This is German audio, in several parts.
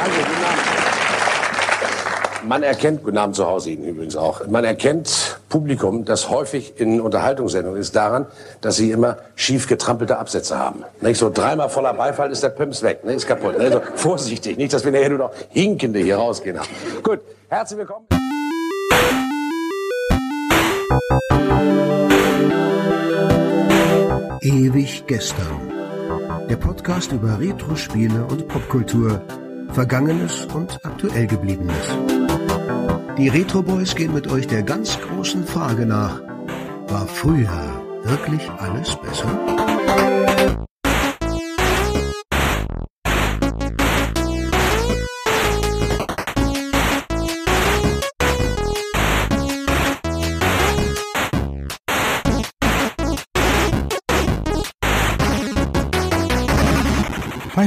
Danke, guten Abend. Man erkennt, guten Abend zu Hause Ihnen übrigens auch, man erkennt Publikum, das häufig in Unterhaltungssendungen ist, daran, dass sie immer schief getrampelte Absätze haben. Nicht? So dreimal voller Beifall ist der Pimps weg, ne? ist kaputt. Ne? Vorsichtig, nicht, dass wir nachher nur noch Hinkende hier rausgehen haben. Gut, herzlich willkommen. Ewig gestern. Der Podcast über Retro-Spiele und Popkultur, Vergangenes und aktuell gebliebenes. Die Retro Boys gehen mit euch der ganz großen Frage nach: War früher wirklich alles besser?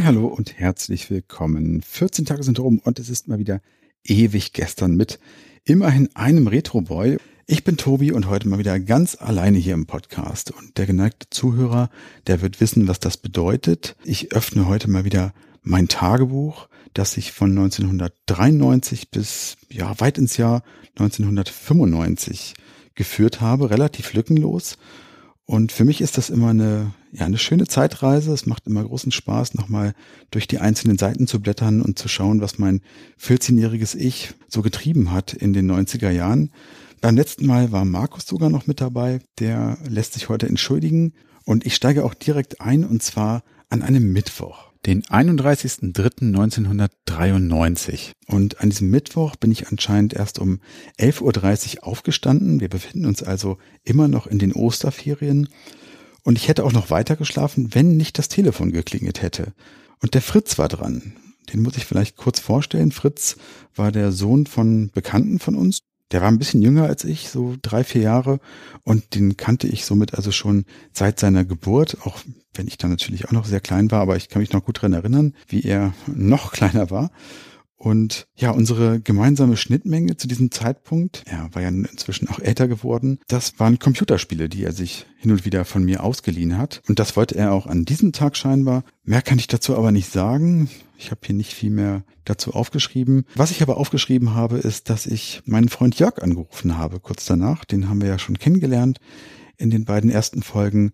Hallo und herzlich willkommen. 14 Tage sind rum und es ist mal wieder ewig gestern mit immerhin einem Retro-Boy. Ich bin Tobi und heute mal wieder ganz alleine hier im Podcast. Und der geneigte Zuhörer, der wird wissen, was das bedeutet. Ich öffne heute mal wieder mein Tagebuch, das ich von 1993 bis ja weit ins Jahr 1995 geführt habe, relativ lückenlos. Und für mich ist das immer eine, ja, eine schöne Zeitreise. Es macht immer großen Spaß, nochmal durch die einzelnen Seiten zu blättern und zu schauen, was mein 14-jähriges Ich so getrieben hat in den 90er Jahren. Beim letzten Mal war Markus sogar noch mit dabei. Der lässt sich heute entschuldigen. Und ich steige auch direkt ein und zwar an einem Mittwoch den 31.03.1993. Und an diesem Mittwoch bin ich anscheinend erst um 11.30 Uhr aufgestanden. Wir befinden uns also immer noch in den Osterferien. Und ich hätte auch noch weiter geschlafen, wenn nicht das Telefon geklingelt hätte. Und der Fritz war dran. Den muss ich vielleicht kurz vorstellen. Fritz war der Sohn von Bekannten von uns. Der war ein bisschen jünger als ich, so drei, vier Jahre. Und den kannte ich somit also schon seit seiner Geburt, auch wenn ich dann natürlich auch noch sehr klein war, aber ich kann mich noch gut dran erinnern, wie er noch kleiner war. Und ja, unsere gemeinsame Schnittmenge zu diesem Zeitpunkt, er war ja inzwischen auch älter geworden, das waren Computerspiele, die er sich hin und wieder von mir ausgeliehen hat. Und das wollte er auch an diesem Tag scheinbar. Mehr kann ich dazu aber nicht sagen. Ich habe hier nicht viel mehr dazu aufgeschrieben. Was ich aber aufgeschrieben habe, ist, dass ich meinen Freund Jörg angerufen habe kurz danach. Den haben wir ja schon kennengelernt in den beiden ersten Folgen.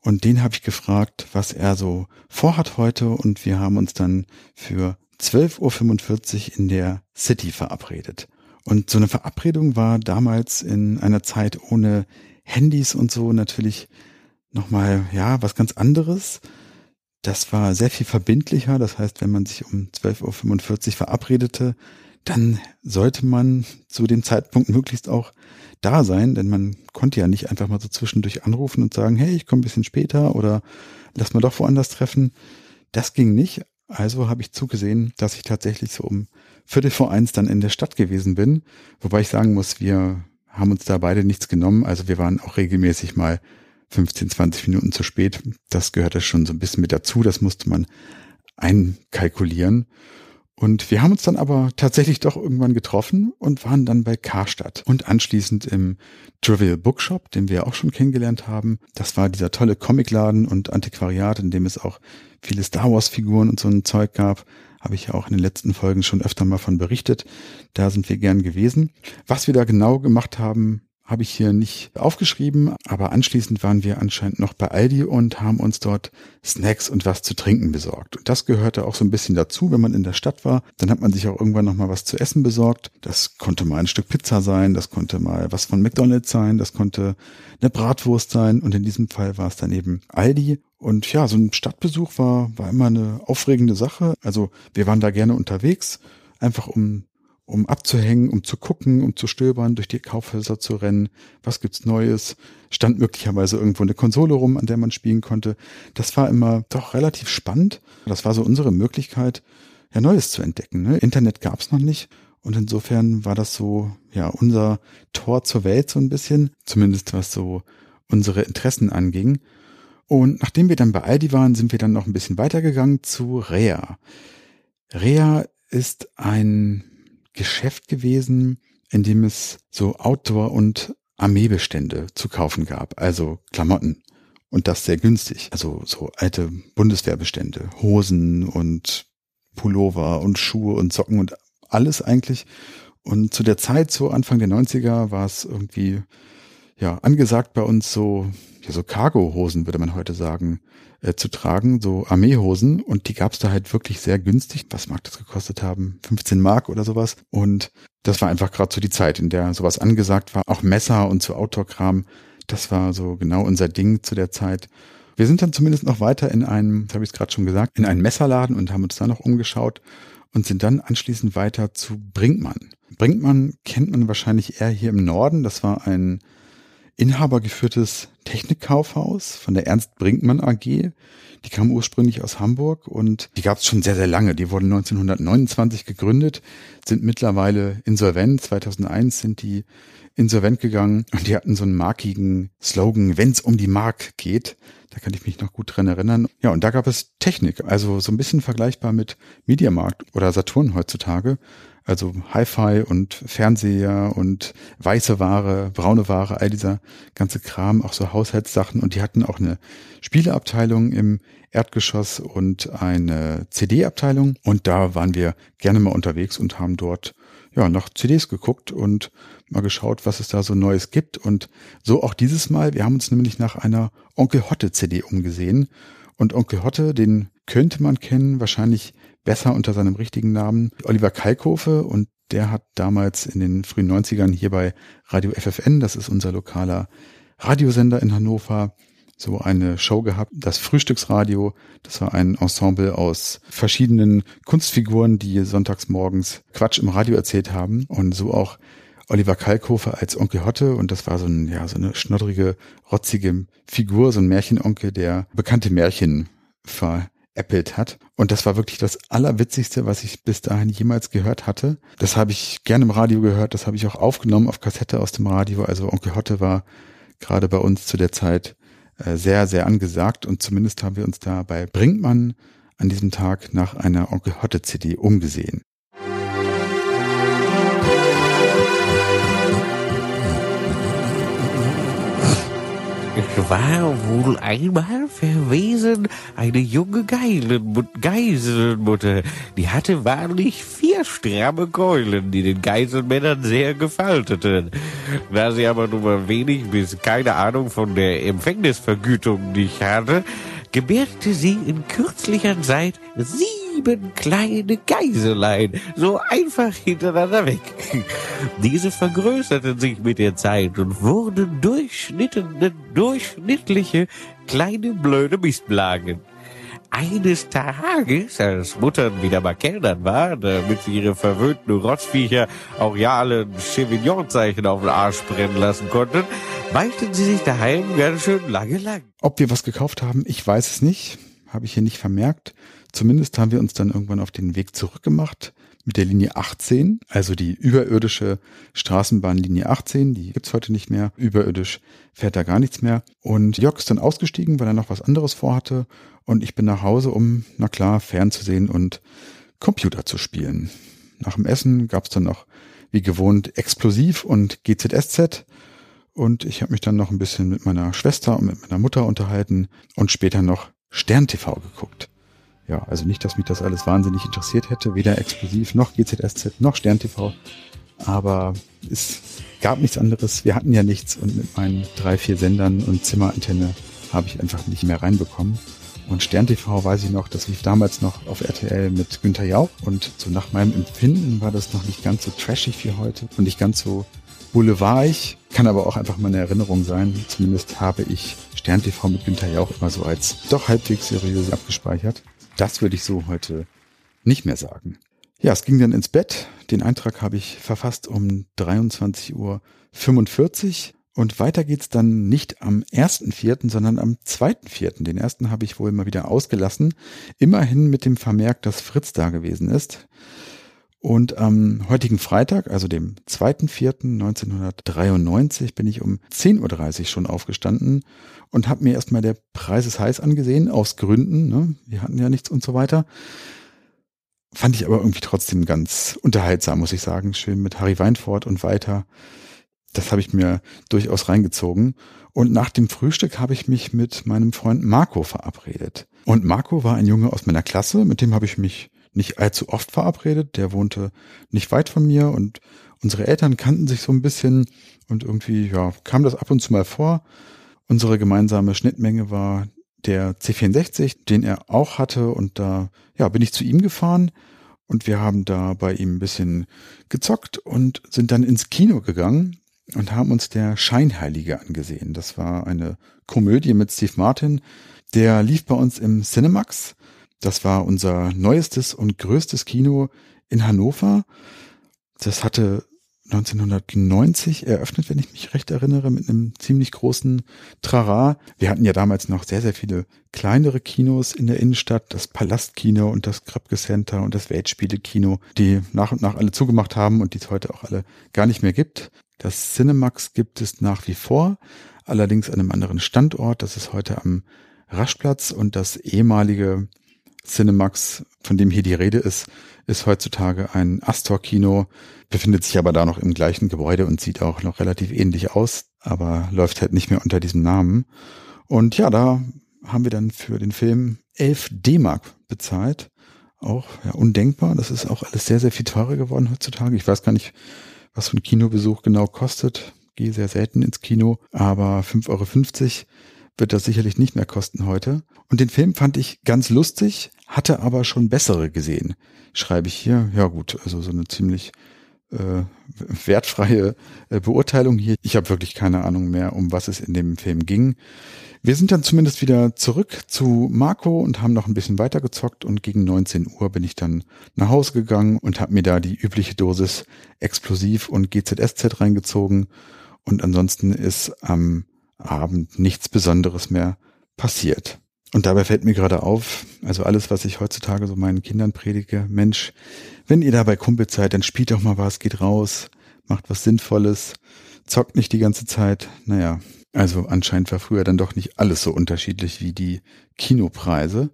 Und den habe ich gefragt, was er so vorhat heute. Und wir haben uns dann für 12.45 Uhr in der City verabredet. Und so eine Verabredung war damals in einer Zeit ohne Handys und so natürlich nochmal, ja, was ganz anderes. Das war sehr viel verbindlicher. Das heißt, wenn man sich um 12.45 Uhr verabredete, dann sollte man zu dem Zeitpunkt möglichst auch da sein, denn man konnte ja nicht einfach mal so zwischendurch anrufen und sagen, hey, ich komme ein bisschen später oder lass mal doch woanders treffen. Das ging nicht. Also habe ich zugesehen, dass ich tatsächlich so um Viertel vor eins dann in der Stadt gewesen bin. Wobei ich sagen muss, wir haben uns da beide nichts genommen. Also wir waren auch regelmäßig mal 15, 20 Minuten zu spät. Das gehörte schon so ein bisschen mit dazu. Das musste man einkalkulieren. Und wir haben uns dann aber tatsächlich doch irgendwann getroffen und waren dann bei Karstadt und anschließend im Trivial Bookshop, den wir auch schon kennengelernt haben. Das war dieser tolle Comicladen und Antiquariat, in dem es auch viele Star Wars Figuren und so ein Zeug gab. Habe ich ja auch in den letzten Folgen schon öfter mal von berichtet. Da sind wir gern gewesen. Was wir da genau gemacht haben, habe ich hier nicht aufgeschrieben, aber anschließend waren wir anscheinend noch bei Aldi und haben uns dort Snacks und was zu trinken besorgt. Und das gehörte auch so ein bisschen dazu, wenn man in der Stadt war. Dann hat man sich auch irgendwann noch mal was zu essen besorgt. Das konnte mal ein Stück Pizza sein, das konnte mal was von McDonald's sein, das konnte eine Bratwurst sein und in diesem Fall war es dann eben Aldi. Und ja, so ein Stadtbesuch war, war immer eine aufregende Sache. Also wir waren da gerne unterwegs, einfach um um abzuhängen, um zu gucken, um zu stöbern, durch die Kaufhäuser zu rennen. Was gibt's Neues? Stand möglicherweise irgendwo eine Konsole rum, an der man spielen konnte. Das war immer doch relativ spannend. Das war so unsere Möglichkeit, ja Neues zu entdecken. Ne? Internet gab's noch nicht. Und insofern war das so, ja, unser Tor zur Welt so ein bisschen. Zumindest was so unsere Interessen anging. Und nachdem wir dann bei Aldi waren, sind wir dann noch ein bisschen weitergegangen zu Rea. Rea ist ein Geschäft gewesen, in dem es so Outdoor- und Armeebestände zu kaufen gab, also Klamotten. Und das sehr günstig. Also so alte Bundeswehrbestände, Hosen und Pullover und Schuhe und Socken und alles eigentlich. Und zu der Zeit, so Anfang der 90er, war es irgendwie ja angesagt bei uns so, ja, so Cargo-Hosen, würde man heute sagen, äh, zu tragen, so Armeehosen. Und die gab's da halt wirklich sehr günstig. Was mag das gekostet haben? 15 Mark oder sowas. Und das war einfach gerade so die Zeit, in der sowas angesagt war. Auch Messer und so Outdoor-Kram. Das war so genau unser Ding zu der Zeit. Wir sind dann zumindest noch weiter in einem, das habe ich gerade schon gesagt, in einen Messerladen und haben uns da noch umgeschaut und sind dann anschließend weiter zu Brinkmann. Brinkmann kennt man wahrscheinlich eher hier im Norden. Das war ein inhabergeführtes Technikkaufhaus von der Ernst Brinkmann AG. Die kam ursprünglich aus Hamburg und die gab es schon sehr, sehr lange. Die wurden 1929 gegründet, sind mittlerweile insolvent. 2001 sind die insolvent gegangen und die hatten so einen markigen Slogan, wenn's um die Mark geht. Da kann ich mich noch gut dran erinnern. Ja, und da gab es Technik, also so ein bisschen vergleichbar mit Mediamarkt oder Saturn heutzutage. Also Hi-Fi und Fernseher und weiße Ware, braune Ware, all dieser ganze Kram, auch so Haushaltssachen. Und die hatten auch eine Spieleabteilung im Erdgeschoss und eine CD-Abteilung. Und da waren wir gerne mal unterwegs und haben dort ja nach CDs geguckt und mal geschaut, was es da so Neues gibt. Und so auch dieses Mal. Wir haben uns nämlich nach einer Onkel Hotte CD umgesehen. Und Onkel Hotte, den könnte man kennen, wahrscheinlich besser unter seinem richtigen Namen, Oliver Kalkofe und der hat damals in den frühen 90ern hier bei Radio FFN, das ist unser lokaler Radiosender in Hannover, so eine Show gehabt, das Frühstücksradio. Das war ein Ensemble aus verschiedenen Kunstfiguren, die sonntags morgens Quatsch im Radio erzählt haben und so auch Oliver Kalkofe als Onkel Hotte und das war so, ein, ja, so eine schnoddrige, rotzige Figur, so ein Märchenonkel, der bekannte Märchen ver veräppelt hat. Und das war wirklich das Allerwitzigste, was ich bis dahin jemals gehört hatte. Das habe ich gerne im Radio gehört, das habe ich auch aufgenommen auf Kassette aus dem Radio. Also Onkel Hotte war gerade bei uns zu der Zeit äh, sehr, sehr angesagt und zumindest haben wir uns da bei Brinkmann an diesem Tag nach einer Onkel Hotte CD umgesehen. Es war wohl einmal verwesen eine junge Geilenmut Geiselmutter. Die hatte wahrlich vier stramme Keulen, die den Geiselmännern sehr gefalteten. Da sie aber nur wenig bis keine Ahnung von der Empfängnisvergütung nicht hatte, gebärte sie in kürzlicher Zeit sieben kleine Geiselein, so einfach hintereinander weg. Diese vergrößerten sich mit der Zeit und wurden durchschnittene, durchschnittliche kleine blöde Mistblagen. Eines Tages, als Muttern wieder mal Kellnern war, damit sie ihre verwöhnten Rotzviecher auch ja alle Chevignon-Zeichen auf den Arsch brennen lassen konnten, beichten sie sich daheim ganz schön lange lang. Ob wir was gekauft haben, ich weiß es nicht. Habe ich hier nicht vermerkt. Zumindest haben wir uns dann irgendwann auf den Weg zurückgemacht mit der Linie 18, also die überirdische Straßenbahnlinie 18, die gibt's heute nicht mehr. Überirdisch fährt da gar nichts mehr. Und Jörg ist dann ausgestiegen, weil er noch was anderes vorhatte. Und ich bin nach Hause, um, na klar, fernzusehen und Computer zu spielen. Nach dem Essen gab's dann noch, wie gewohnt, Explosiv und GZSZ. Und ich habe mich dann noch ein bisschen mit meiner Schwester und mit meiner Mutter unterhalten und später noch Stern TV geguckt. Ja, also nicht, dass mich das alles wahnsinnig interessiert hätte, weder Explosiv noch GZSZ noch Stern TV. Aber es gab nichts anderes. Wir hatten ja nichts und mit meinen drei, vier Sendern und Zimmerantenne habe ich einfach nicht mehr reinbekommen. Und Stern TV weiß ich noch, das lief damals noch auf RTL mit Günther Jauch und so nach meinem Empfinden war das noch nicht ganz so trashig wie heute und nicht ganz so boulevardig. Kann aber auch einfach meine Erinnerung sein. Zumindest habe ich Stern TV mit Günther Jauch immer so als doch halbwegs seriös abgespeichert. Das würde ich so heute nicht mehr sagen. Ja, es ging dann ins Bett. Den Eintrag habe ich verfasst um 23.45 Uhr. Und weiter geht's dann nicht am 1.4., sondern am 2.4. Den ersten habe ich wohl mal wieder ausgelassen. Immerhin mit dem Vermerk, dass Fritz da gewesen ist. Und am heutigen Freitag, also dem 2.4.1993, bin ich um 10.30 Uhr schon aufgestanden und habe mir erstmal der Preis ist heiß angesehen, aus Gründen. Ne? Wir hatten ja nichts und so weiter. Fand ich aber irgendwie trotzdem ganz unterhaltsam, muss ich sagen. Schön mit Harry Weinfurt und weiter. Das habe ich mir durchaus reingezogen. Und nach dem Frühstück habe ich mich mit meinem Freund Marco verabredet. Und Marco war ein Junge aus meiner Klasse, mit dem habe ich mich nicht allzu oft verabredet. Der wohnte nicht weit von mir und unsere Eltern kannten sich so ein bisschen und irgendwie, ja, kam das ab und zu mal vor. Unsere gemeinsame Schnittmenge war der C64, den er auch hatte und da, ja, bin ich zu ihm gefahren und wir haben da bei ihm ein bisschen gezockt und sind dann ins Kino gegangen und haben uns der Scheinheilige angesehen. Das war eine Komödie mit Steve Martin. Der lief bei uns im Cinemax. Das war unser neuestes und größtes Kino in Hannover. Das hatte 1990 eröffnet, wenn ich mich recht erinnere, mit einem ziemlich großen Trara. Wir hatten ja damals noch sehr, sehr viele kleinere Kinos in der Innenstadt, das Palastkino und das Kröpke Center und das Weltspielekino, die nach und nach alle zugemacht haben und die es heute auch alle gar nicht mehr gibt. Das Cinemax gibt es nach wie vor, allerdings an einem anderen Standort. Das ist heute am Raschplatz und das ehemalige Cinemax, von dem hier die Rede ist, ist heutzutage ein Astor-Kino, befindet sich aber da noch im gleichen Gebäude und sieht auch noch relativ ähnlich aus, aber läuft halt nicht mehr unter diesem Namen. Und ja, da haben wir dann für den Film 11 D-Mark bezahlt. Auch ja, undenkbar. Das ist auch alles sehr, sehr viel teurer geworden heutzutage. Ich weiß gar nicht, was so ein Kinobesuch genau kostet. Gehe sehr selten ins Kino, aber 5,50 Euro wird das sicherlich nicht mehr kosten heute. Und den Film fand ich ganz lustig, hatte aber schon bessere gesehen. Schreibe ich hier, ja gut, also so eine ziemlich äh, wertfreie äh, Beurteilung hier. Ich habe wirklich keine Ahnung mehr, um was es in dem Film ging. Wir sind dann zumindest wieder zurück zu Marco und haben noch ein bisschen weiter gezockt und gegen 19 Uhr bin ich dann nach Hause gegangen und habe mir da die übliche Dosis Explosiv und GZSZ reingezogen und ansonsten ist am Abend nichts Besonderes mehr passiert. Und dabei fällt mir gerade auf, also alles, was ich heutzutage so meinen Kindern predige, Mensch, wenn ihr da bei Kumpel seid, dann spielt doch mal was, geht raus, macht was Sinnvolles, zockt nicht die ganze Zeit. Naja, also anscheinend war früher dann doch nicht alles so unterschiedlich wie die Kinopreise.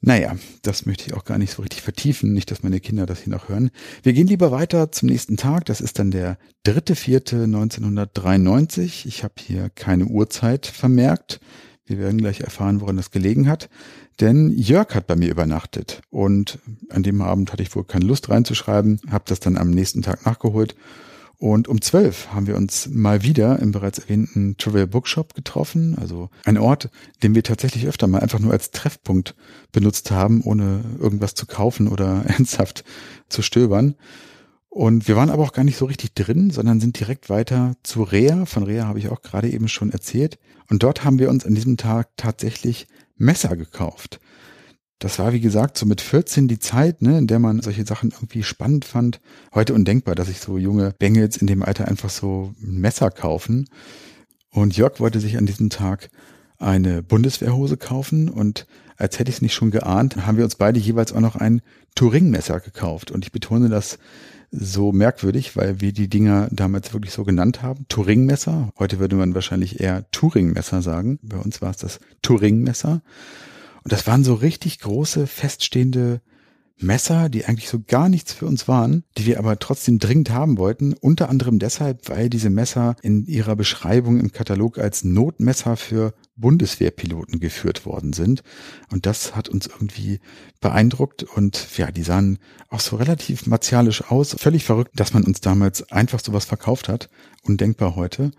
Naja, das möchte ich auch gar nicht so richtig vertiefen, nicht, dass meine Kinder das hier noch hören. Wir gehen lieber weiter zum nächsten Tag. Das ist dann der 3.4.1993. Ich habe hier keine Uhrzeit vermerkt. Wir werden gleich erfahren, woran das gelegen hat. Denn Jörg hat bei mir übernachtet und an dem Abend hatte ich wohl keine Lust reinzuschreiben, habe das dann am nächsten Tag nachgeholt und um zwölf haben wir uns mal wieder im bereits erwähnten Trivial Bookshop getroffen. Also ein Ort, den wir tatsächlich öfter mal einfach nur als Treffpunkt benutzt haben, ohne irgendwas zu kaufen oder ernsthaft zu stöbern. Und wir waren aber auch gar nicht so richtig drin, sondern sind direkt weiter zu Rea. Von Rea habe ich auch gerade eben schon erzählt. Und dort haben wir uns an diesem Tag tatsächlich Messer gekauft das war, wie gesagt, so mit 14 die Zeit, ne, in der man solche Sachen irgendwie spannend fand. Heute undenkbar, dass sich so junge Bengels in dem Alter einfach so ein Messer kaufen. Und Jörg wollte sich an diesem Tag eine Bundeswehrhose kaufen und als hätte ich es nicht schon geahnt, haben wir uns beide jeweils auch noch ein Turing-Messer gekauft. Und ich betone das so merkwürdig, weil wir die Dinger damals wirklich so genannt haben. Turing-Messer. Heute würde man wahrscheinlich eher Turing-Messer sagen. Bei uns war es das Turing-Messer. Und das waren so richtig große, feststehende Messer, die eigentlich so gar nichts für uns waren, die wir aber trotzdem dringend haben wollten. Unter anderem deshalb, weil diese Messer in ihrer Beschreibung im Katalog als Notmesser für Bundeswehrpiloten geführt worden sind. Und das hat uns irgendwie beeindruckt und ja, die sahen auch so relativ martialisch aus. Völlig verrückt, dass man uns damals einfach sowas verkauft hat. Undenkbar heute.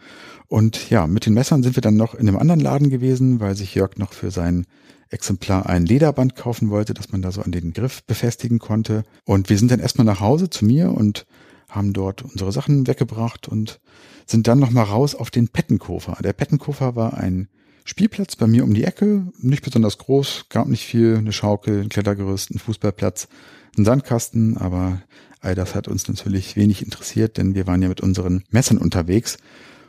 Und ja, mit den Messern sind wir dann noch in einem anderen Laden gewesen, weil sich Jörg noch für sein Exemplar ein Lederband kaufen wollte, dass man da so an den Griff befestigen konnte. Und wir sind dann erstmal nach Hause zu mir und haben dort unsere Sachen weggebracht und sind dann nochmal raus auf den Pettenkofer. Der Pettenkofer war ein Spielplatz bei mir um die Ecke, nicht besonders groß, gab nicht viel, eine Schaukel, ein Klettergerüst, ein Fußballplatz, ein Sandkasten, aber all das hat uns natürlich wenig interessiert, denn wir waren ja mit unseren Messern unterwegs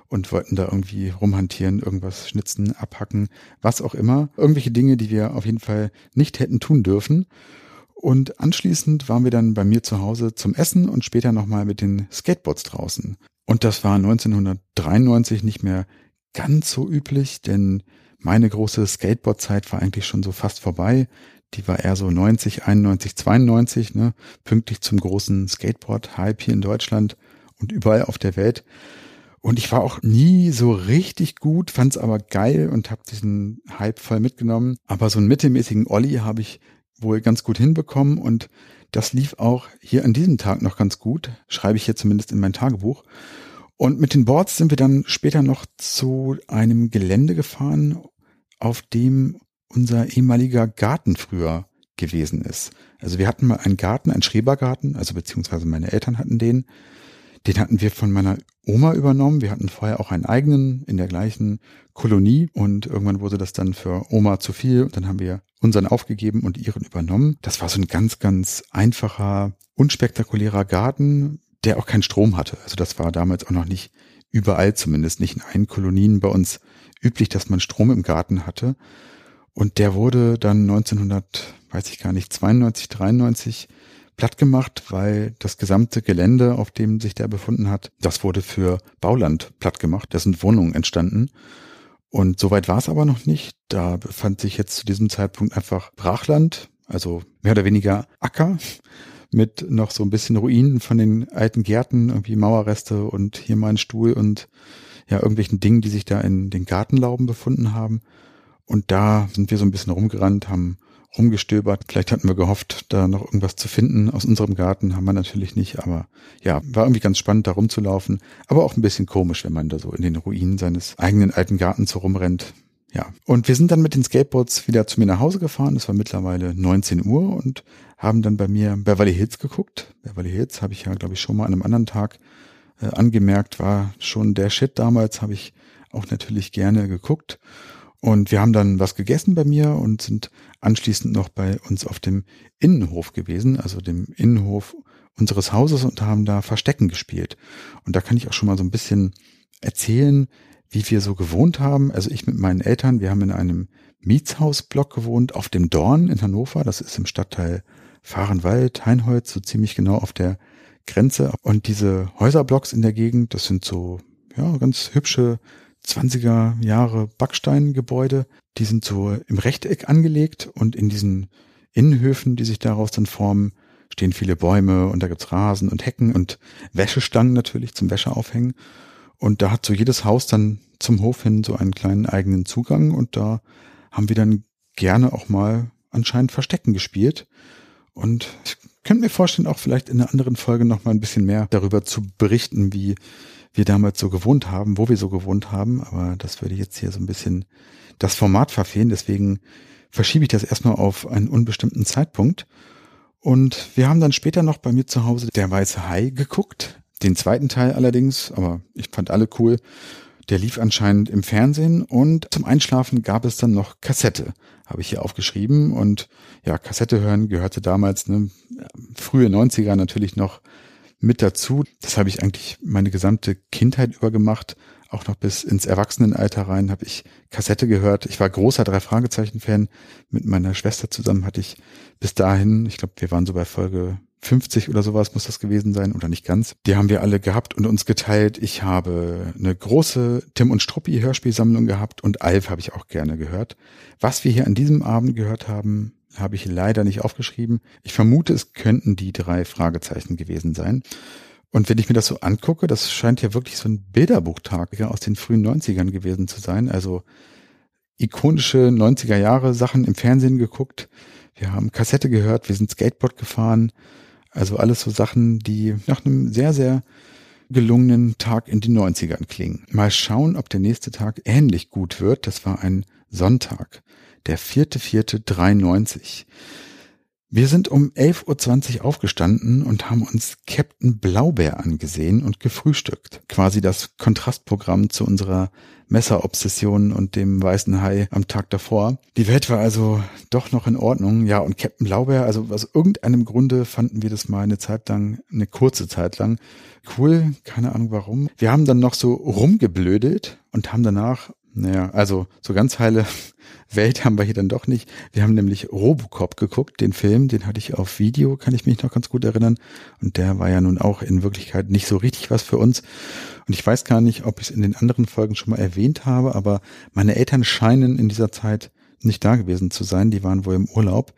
und wollten da irgendwie rumhantieren, irgendwas schnitzen, abhacken, was auch immer. Irgendwelche Dinge, die wir auf jeden Fall nicht hätten tun dürfen. Und anschließend waren wir dann bei mir zu Hause zum Essen und später nochmal mit den Skateboards draußen. Und das war 1993 nicht mehr ganz so üblich, denn meine große Skateboard-Zeit war eigentlich schon so fast vorbei. Die war eher so 90, 91, 92, ne? pünktlich zum großen Skateboard-Hype hier in Deutschland und überall auf der Welt. Und ich war auch nie so richtig gut, fand es aber geil und habe diesen Hype voll mitgenommen. Aber so einen mittelmäßigen Olli habe ich wohl ganz gut hinbekommen und das lief auch hier an diesem Tag noch ganz gut, schreibe ich hier zumindest in mein Tagebuch. Und mit den Boards sind wir dann später noch zu einem Gelände gefahren, auf dem unser ehemaliger Garten früher gewesen ist. Also wir hatten mal einen Garten, einen Schrebergarten, also beziehungsweise meine Eltern hatten den. Den hatten wir von meiner Oma übernommen. Wir hatten vorher auch einen eigenen in der gleichen Kolonie und irgendwann wurde das dann für Oma zu viel und dann haben wir unseren aufgegeben und ihren übernommen. Das war so ein ganz, ganz einfacher, unspektakulärer Garten, der auch keinen Strom hatte. Also das war damals auch noch nicht überall, zumindest nicht in allen Kolonien bei uns üblich, dass man Strom im Garten hatte. Und der wurde dann 1900, weiß ich gar nicht, 92, 93 platt gemacht, weil das gesamte Gelände, auf dem sich der befunden hat, das wurde für Bauland platt gemacht. Da sind Wohnungen entstanden. Und soweit war es aber noch nicht. Da befand sich jetzt zu diesem Zeitpunkt einfach Brachland, also mehr oder weniger Acker mit noch so ein bisschen Ruinen von den alten Gärten, irgendwie Mauerreste und hier mal ein Stuhl und ja, irgendwelchen Dingen, die sich da in den Gartenlauben befunden haben. Und da sind wir so ein bisschen rumgerannt, haben rumgestöbert. Vielleicht hatten wir gehofft, da noch irgendwas zu finden aus unserem Garten, haben wir natürlich nicht, aber ja, war irgendwie ganz spannend, da rumzulaufen, aber auch ein bisschen komisch, wenn man da so in den Ruinen seines eigenen alten Gartens so rumrennt. Ja, und wir sind dann mit den Skateboards wieder zu mir nach Hause gefahren. Es war mittlerweile 19 Uhr und haben dann bei mir Beverly Hills geguckt. Beverly Hills habe ich ja, glaube ich, schon mal an einem anderen Tag äh, angemerkt, war schon der Shit damals, habe ich auch natürlich gerne geguckt. Und wir haben dann was gegessen bei mir und sind anschließend noch bei uns auf dem Innenhof gewesen, also dem Innenhof unseres Hauses und haben da Verstecken gespielt. Und da kann ich auch schon mal so ein bisschen erzählen, wie wir so gewohnt haben. Also ich mit meinen Eltern, wir haben in einem Mietshausblock gewohnt auf dem Dorn in Hannover. Das ist im Stadtteil Fahrenwald, Heinholz, so ziemlich genau auf der Grenze. Und diese Häuserblocks in der Gegend, das sind so, ja, ganz hübsche 20er Jahre Backsteingebäude. Die sind so im Rechteck angelegt und in diesen Innenhöfen, die sich daraus dann formen, stehen viele Bäume und da gibt's Rasen und Hecken und Wäschestangen natürlich zum Wäscheaufhängen. Und da hat so jedes Haus dann zum Hof hin so einen kleinen eigenen Zugang und da haben wir dann gerne auch mal anscheinend Verstecken gespielt. Und ich könnte mir vorstellen, auch vielleicht in einer anderen Folge noch mal ein bisschen mehr darüber zu berichten, wie wir damals so gewohnt haben, wo wir so gewohnt haben. Aber das würde jetzt hier so ein bisschen das Format verfehlen. Deswegen verschiebe ich das erstmal auf einen unbestimmten Zeitpunkt. Und wir haben dann später noch bei mir zu Hause der weiße Hai geguckt. Den zweiten Teil allerdings, aber ich fand alle cool. Der lief anscheinend im Fernsehen und zum Einschlafen gab es dann noch Kassette, habe ich hier aufgeschrieben. Und ja, Kassette hören gehörte damals, ne, frühe 90er natürlich noch mit dazu. Das habe ich eigentlich meine gesamte Kindheit über gemacht. Auch noch bis ins Erwachsenenalter rein habe ich Kassette gehört. Ich war großer Drei-Fragezeichen-Fan. Mit meiner Schwester zusammen hatte ich bis dahin, ich glaube, wir waren so bei Folge 50 oder sowas muss das gewesen sein oder nicht ganz. Die haben wir alle gehabt und uns geteilt. Ich habe eine große Tim und Struppi Hörspielsammlung gehabt und Alf habe ich auch gerne gehört. Was wir hier an diesem Abend gehört haben, habe ich leider nicht aufgeschrieben. Ich vermute, es könnten die drei Fragezeichen gewesen sein. Und wenn ich mir das so angucke, das scheint ja wirklich so ein Bilderbuchtag aus den frühen 90ern gewesen zu sein. Also ikonische 90er Jahre Sachen im Fernsehen geguckt. Wir haben Kassette gehört, wir sind Skateboard gefahren. Also alles so Sachen, die nach einem sehr, sehr gelungenen Tag in den 90ern klingen. Mal schauen, ob der nächste Tag ähnlich gut wird. Das war ein Sonntag, der 4.4.93. Wir sind um 11.20 Uhr aufgestanden und haben uns Captain Blaubeer angesehen und gefrühstückt. Quasi das Kontrastprogramm zu unserer Messerobsession und dem weißen Hai am Tag davor. Die Welt war also doch noch in Ordnung. Ja, und Captain Blaubeer, also aus irgendeinem Grunde fanden wir das mal eine Zeit lang, eine kurze Zeit lang cool. Keine Ahnung warum. Wir haben dann noch so rumgeblödelt und haben danach naja, also so ganz heile Welt haben wir hier dann doch nicht. Wir haben nämlich Robocop geguckt, den Film, den hatte ich auf Video, kann ich mich noch ganz gut erinnern. Und der war ja nun auch in Wirklichkeit nicht so richtig was für uns. Und ich weiß gar nicht, ob ich es in den anderen Folgen schon mal erwähnt habe, aber meine Eltern scheinen in dieser Zeit nicht da gewesen zu sein. Die waren wohl im Urlaub.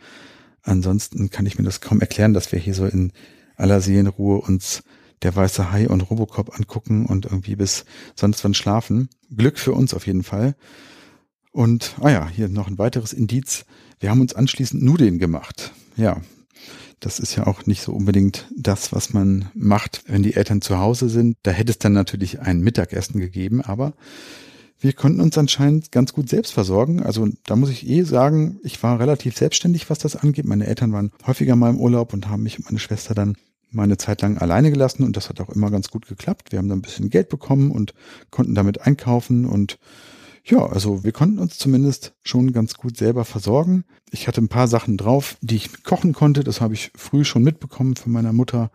Ansonsten kann ich mir das kaum erklären, dass wir hier so in aller Seelenruhe uns der weiße Hai und Robocop angucken und irgendwie bis sonst wann schlafen. Glück für uns auf jeden Fall. Und, ah ja, hier noch ein weiteres Indiz. Wir haben uns anschließend Nudeln gemacht. Ja, das ist ja auch nicht so unbedingt das, was man macht, wenn die Eltern zu Hause sind. Da hätte es dann natürlich ein Mittagessen gegeben, aber wir konnten uns anscheinend ganz gut selbst versorgen. Also da muss ich eh sagen, ich war relativ selbstständig, was das angeht. Meine Eltern waren häufiger mal im Urlaub und haben mich und meine Schwester dann mal eine Zeit lang alleine gelassen und das hat auch immer ganz gut geklappt. Wir haben dann ein bisschen Geld bekommen und konnten damit einkaufen und ja, also wir konnten uns zumindest schon ganz gut selber versorgen. Ich hatte ein paar Sachen drauf, die ich kochen konnte. Das habe ich früh schon mitbekommen von meiner Mutter.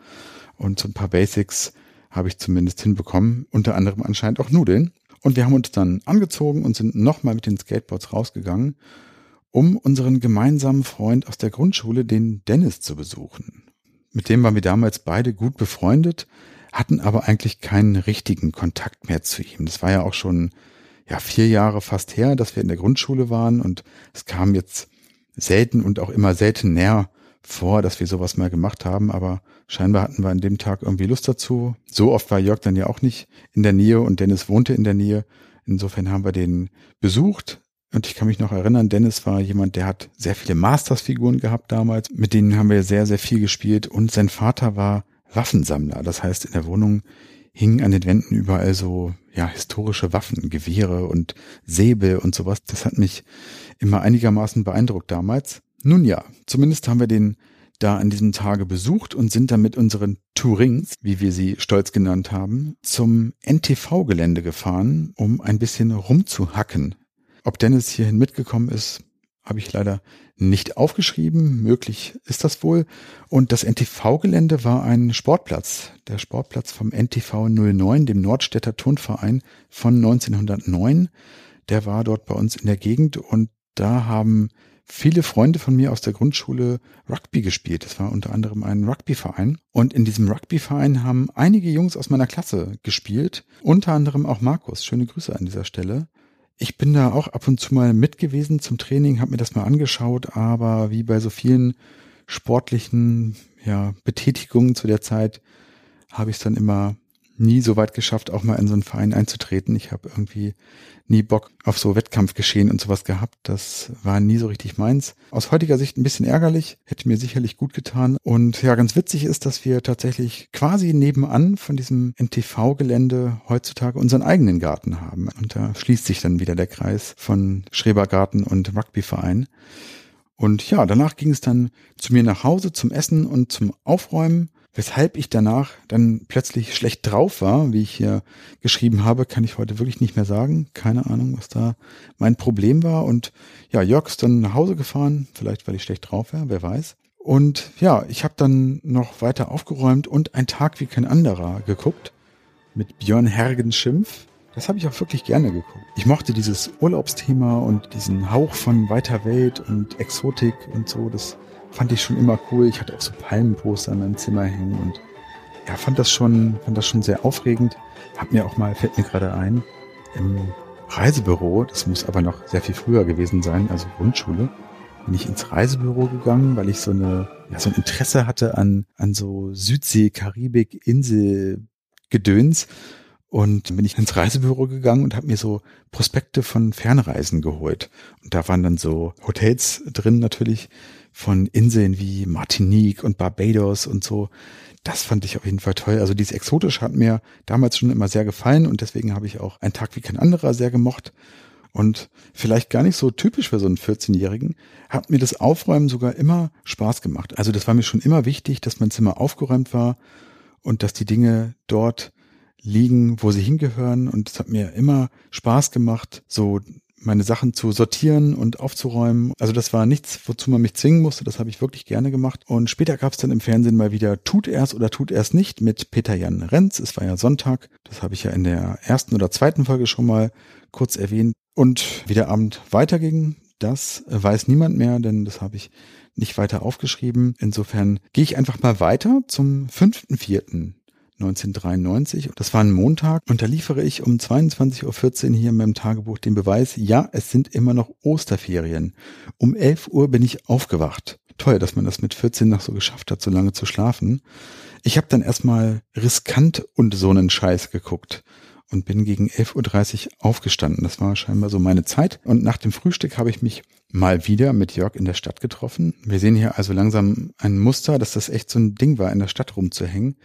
Und so ein paar Basics habe ich zumindest hinbekommen. Unter anderem anscheinend auch Nudeln. Und wir haben uns dann angezogen und sind nochmal mit den Skateboards rausgegangen, um unseren gemeinsamen Freund aus der Grundschule, den Dennis, zu besuchen. Mit dem waren wir damals beide gut befreundet, hatten aber eigentlich keinen richtigen Kontakt mehr zu ihm. Das war ja auch schon ja vier Jahre fast her, dass wir in der Grundschule waren und es kam jetzt selten und auch immer selten näher vor, dass wir sowas mal gemacht haben, aber scheinbar hatten wir an dem Tag irgendwie Lust dazu. So oft war Jörg dann ja auch nicht in der Nähe und Dennis wohnte in der Nähe. Insofern haben wir den besucht. Und ich kann mich noch erinnern, Dennis war jemand, der hat sehr viele Masters-Figuren gehabt damals. Mit denen haben wir sehr, sehr viel gespielt. Und sein Vater war Waffensammler. Das heißt, in der Wohnung hingen an den Wänden überall so, ja, historische Waffen, Gewehre und Säbel und sowas. Das hat mich immer einigermaßen beeindruckt damals. Nun ja, zumindest haben wir den da an diesem Tage besucht und sind dann mit unseren Tourings, wie wir sie stolz genannt haben, zum NTV-Gelände gefahren, um ein bisschen rumzuhacken. Ob Dennis hierhin mitgekommen ist, habe ich leider nicht aufgeschrieben. Möglich ist das wohl. Und das NTV-Gelände war ein Sportplatz. Der Sportplatz vom NTV 09, dem Nordstädter Turnverein von 1909. Der war dort bei uns in der Gegend und da haben viele Freunde von mir aus der Grundschule Rugby gespielt. Das war unter anderem ein Rugbyverein. Und in diesem Rugbyverein haben einige Jungs aus meiner Klasse gespielt. Unter anderem auch Markus. Schöne Grüße an dieser Stelle. Ich bin da auch ab und zu mal mit gewesen zum Training, habe mir das mal angeschaut, aber wie bei so vielen sportlichen ja, Betätigungen zu der Zeit habe ich es dann immer nie so weit geschafft, auch mal in so einen Verein einzutreten. Ich habe irgendwie nie Bock auf so Wettkampfgeschehen und sowas gehabt. Das war nie so richtig meins. Aus heutiger Sicht ein bisschen ärgerlich, hätte mir sicherlich gut getan. Und ja, ganz witzig ist, dass wir tatsächlich quasi nebenan von diesem NTV-Gelände heutzutage unseren eigenen Garten haben. Und da schließt sich dann wieder der Kreis von Schrebergarten und Rugbyverein. Und ja, danach ging es dann zu mir nach Hause zum Essen und zum Aufräumen. Weshalb ich danach dann plötzlich schlecht drauf war, wie ich hier geschrieben habe, kann ich heute wirklich nicht mehr sagen. Keine Ahnung, was da mein Problem war. Und ja, Jörg ist dann nach Hause gefahren, vielleicht weil ich schlecht drauf war, wer weiß. Und ja, ich habe dann noch weiter aufgeräumt und ein Tag wie kein anderer geguckt mit Björn Hergens Schimpf. Das habe ich auch wirklich gerne geguckt. Ich mochte dieses Urlaubsthema und diesen Hauch von weiter Welt und Exotik und so. Das fand ich schon immer cool. Ich hatte auch so Palmenposter in meinem Zimmer hängen und ja, fand das schon, fand das schon sehr aufregend. Hab mir auch mal, fällt mir gerade ein, im Reisebüro, das muss aber noch sehr viel früher gewesen sein, also Grundschule, bin ich ins Reisebüro gegangen, weil ich so eine, ja, so ein Interesse hatte an, an so Südsee, Karibik, Insel, Gedöns. Und bin ich ins Reisebüro gegangen und habe mir so Prospekte von Fernreisen geholt. Und da waren dann so Hotels drin natürlich, von Inseln wie Martinique und Barbados und so. Das fand ich auf jeden Fall toll. Also dieses Exotische hat mir damals schon immer sehr gefallen und deswegen habe ich auch einen Tag wie kein anderer sehr gemocht. Und vielleicht gar nicht so typisch für so einen 14-Jährigen, hat mir das Aufräumen sogar immer Spaß gemacht. Also das war mir schon immer wichtig, dass mein Zimmer aufgeräumt war und dass die Dinge dort liegen, wo sie hingehören. Und es hat mir immer Spaß gemacht, so meine Sachen zu sortieren und aufzuräumen. Also das war nichts, wozu man mich zwingen musste. Das habe ich wirklich gerne gemacht. Und später gab es dann im Fernsehen mal wieder Tut er's oder tut er's nicht mit Peter Jan Renz. Es war ja Sonntag. Das habe ich ja in der ersten oder zweiten Folge schon mal kurz erwähnt. Und wie der Abend weiterging, das weiß niemand mehr, denn das habe ich nicht weiter aufgeschrieben. Insofern gehe ich einfach mal weiter zum 5.4. 1993. Das war ein Montag und da liefere ich um 22.14 Uhr hier in meinem Tagebuch den Beweis, ja, es sind immer noch Osterferien. Um 11 Uhr bin ich aufgewacht. Toll, dass man das mit 14 noch so geschafft hat, so lange zu schlafen. Ich habe dann erstmal riskant und so einen Scheiß geguckt. und bin gegen 11.30 Uhr aufgestanden. Das war scheinbar so meine Zeit. Und nach dem Frühstück habe ich mich mal wieder mit Jörg in der Stadt getroffen. Wir sehen hier also langsam ein Muster, dass das echt so ein Ding war, in der Stadt rumzuhängen.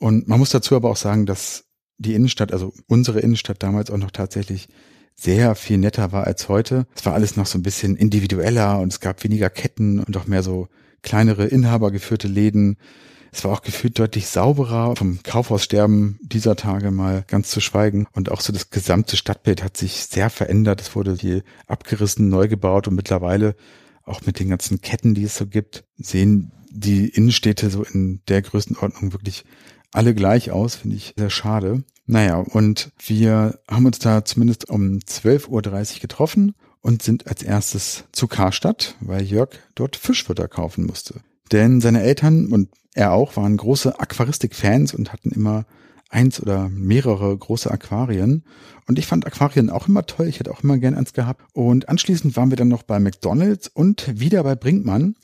Und man muss dazu aber auch sagen, dass die Innenstadt, also unsere Innenstadt damals auch noch tatsächlich sehr viel netter war als heute. Es war alles noch so ein bisschen individueller und es gab weniger Ketten und auch mehr so kleinere inhabergeführte Läden. Es war auch gefühlt deutlich sauberer, vom Kaufhaussterben dieser Tage mal ganz zu schweigen. Und auch so das gesamte Stadtbild hat sich sehr verändert. Es wurde viel abgerissen, neu gebaut und mittlerweile auch mit den ganzen Ketten, die es so gibt, sehen die Innenstädte so in der Größenordnung wirklich alle gleich aus, finde ich sehr schade. Naja, und wir haben uns da zumindest um 12.30 Uhr getroffen und sind als erstes zu Karstadt, weil Jörg dort Fischfutter kaufen musste. Denn seine Eltern und er auch waren große Aquaristik-Fans und hatten immer eins oder mehrere große Aquarien. Und ich fand Aquarien auch immer toll. Ich hätte auch immer gern eins gehabt. Und anschließend waren wir dann noch bei McDonald's und wieder bei Brinkmann,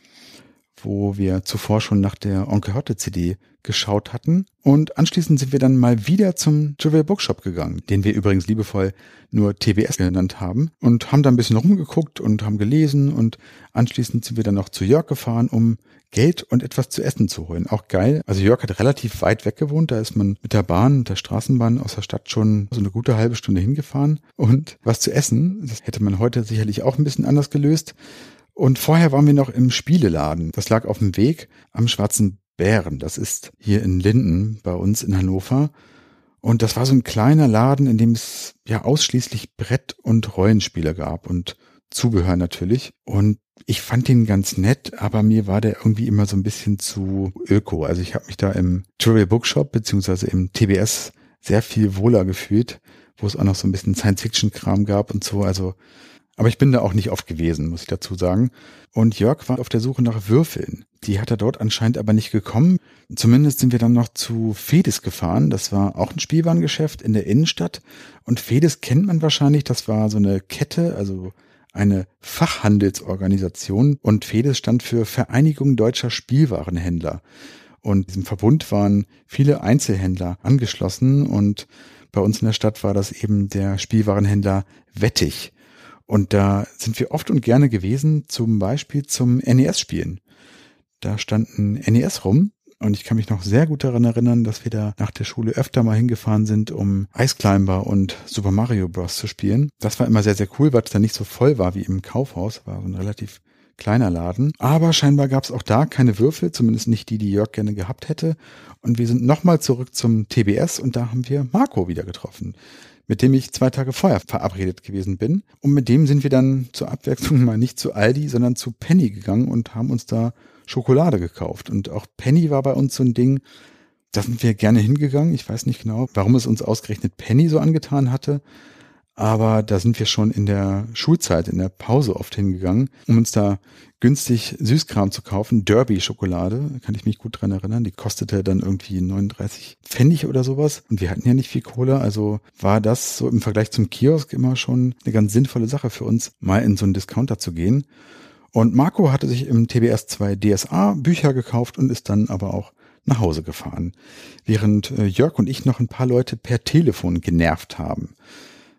wo wir zuvor schon nach der Onkel Hotte CD geschaut hatten. Und anschließend sind wir dann mal wieder zum Trivial Bookshop gegangen, den wir übrigens liebevoll nur TBS genannt haben und haben da ein bisschen rumgeguckt und haben gelesen und anschließend sind wir dann noch zu Jörg gefahren, um Geld und etwas zu essen zu holen. Auch geil. Also Jörg hat relativ weit weg gewohnt. Da ist man mit der Bahn, der Straßenbahn aus der Stadt schon so eine gute halbe Stunde hingefahren. Und was zu essen, das hätte man heute sicherlich auch ein bisschen anders gelöst. Und vorher waren wir noch im Spieleladen. Das lag auf dem Weg am Schwarzen Bären. Das ist hier in Linden bei uns in Hannover. Und das war so ein kleiner Laden, in dem es ja ausschließlich Brett- und Rollenspiele gab und Zubehör natürlich. Und ich fand den ganz nett, aber mir war der irgendwie immer so ein bisschen zu öko. Also ich habe mich da im Trivial Bookshop beziehungsweise im TBS sehr viel wohler gefühlt, wo es auch noch so ein bisschen Science-Fiction-Kram gab und so. Also, aber ich bin da auch nicht oft gewesen, muss ich dazu sagen. Und Jörg war auf der Suche nach Würfeln. Die hat er dort anscheinend aber nicht gekommen. Zumindest sind wir dann noch zu Fedes gefahren. Das war auch ein Spielwarengeschäft in der Innenstadt. Und Fedes kennt man wahrscheinlich. Das war so eine Kette, also eine Fachhandelsorganisation und FEDES stand für Vereinigung deutscher Spielwarenhändler. Und diesem Verbund waren viele Einzelhändler angeschlossen und bei uns in der Stadt war das eben der Spielwarenhändler Wettig. Und da sind wir oft und gerne gewesen, zum Beispiel zum NES-Spielen. Da standen NES rum und ich kann mich noch sehr gut daran erinnern, dass wir da nach der Schule öfter mal hingefahren sind, um Ice Climber und Super Mario Bros. zu spielen. Das war immer sehr, sehr cool, weil es da nicht so voll war wie im Kaufhaus. War so ein relativ kleiner Laden. Aber scheinbar gab es auch da keine Würfel, zumindest nicht die, die Jörg gerne gehabt hätte. Und wir sind nochmal zurück zum TBS und da haben wir Marco wieder getroffen mit dem ich zwei Tage vorher verabredet gewesen bin. Und mit dem sind wir dann zur Abwechslung mal nicht zu Aldi, sondern zu Penny gegangen und haben uns da Schokolade gekauft. Und auch Penny war bei uns so ein Ding, da sind wir gerne hingegangen. Ich weiß nicht genau, warum es uns ausgerechnet Penny so angetan hatte. Aber da sind wir schon in der Schulzeit, in der Pause oft hingegangen, um uns da günstig Süßkram zu kaufen. Derby-Schokolade, kann ich mich gut dran erinnern. Die kostete dann irgendwie 39 Pfennig oder sowas. Und wir hatten ja nicht viel Kohle. Also war das so im Vergleich zum Kiosk immer schon eine ganz sinnvolle Sache für uns, mal in so einen Discounter zu gehen. Und Marco hatte sich im TBS zwei DSA Bücher gekauft und ist dann aber auch nach Hause gefahren, während äh, Jörg und ich noch ein paar Leute per Telefon genervt haben.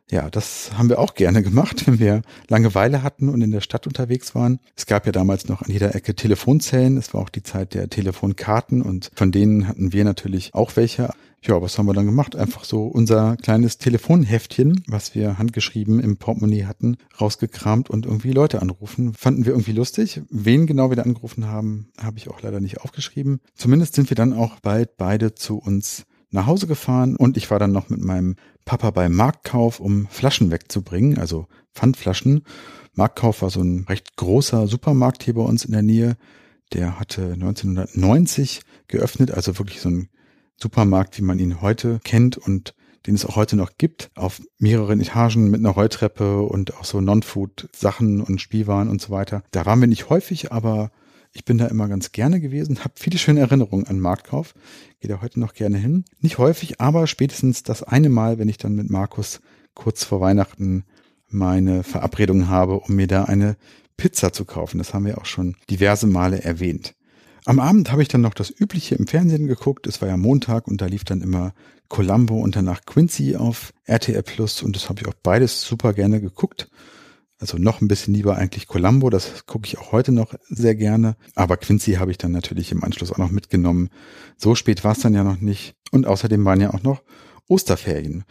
Ja, das haben wir auch gerne gemacht, wenn wir Langeweile hatten und in der Stadt unterwegs waren. Es gab ja damals noch an jeder Ecke Telefonzellen. Es war auch die Zeit der Telefonkarten und von denen hatten wir natürlich auch welche. Ja, was haben wir dann gemacht? Einfach so unser kleines Telefonheftchen, was wir handgeschrieben im Portemonnaie hatten, rausgekramt und irgendwie Leute anrufen. Fanden wir irgendwie lustig. Wen genau wir da angerufen haben, habe ich auch leider nicht aufgeschrieben. Zumindest sind wir dann auch bald beide zu uns nach Hause gefahren und ich war dann noch mit meinem Papa beim Marktkauf, um Flaschen wegzubringen, also Pfandflaschen. Marktkauf war so ein recht großer Supermarkt hier bei uns in der Nähe. Der hatte 1990 geöffnet, also wirklich so ein Supermarkt, wie man ihn heute kennt und den es auch heute noch gibt, auf mehreren Etagen mit einer Rolltreppe und auch so Non-Food-Sachen und Spielwaren und so weiter. Da waren wir nicht häufig, aber ich bin da immer ganz gerne gewesen, habe viele schöne Erinnerungen an Marktkauf, gehe da heute noch gerne hin. Nicht häufig, aber spätestens das eine Mal, wenn ich dann mit Markus kurz vor Weihnachten meine Verabredung habe, um mir da eine Pizza zu kaufen. Das haben wir auch schon diverse Male erwähnt. Am Abend habe ich dann noch das Übliche im Fernsehen geguckt. Es war ja Montag und da lief dann immer Columbo und danach Quincy auf RTL Plus und das habe ich auch beides super gerne geguckt. Also noch ein bisschen lieber eigentlich Columbo, das gucke ich auch heute noch sehr gerne. Aber Quincy habe ich dann natürlich im Anschluss auch noch mitgenommen. So spät war es dann ja noch nicht. Und außerdem waren ja auch noch Osterferien.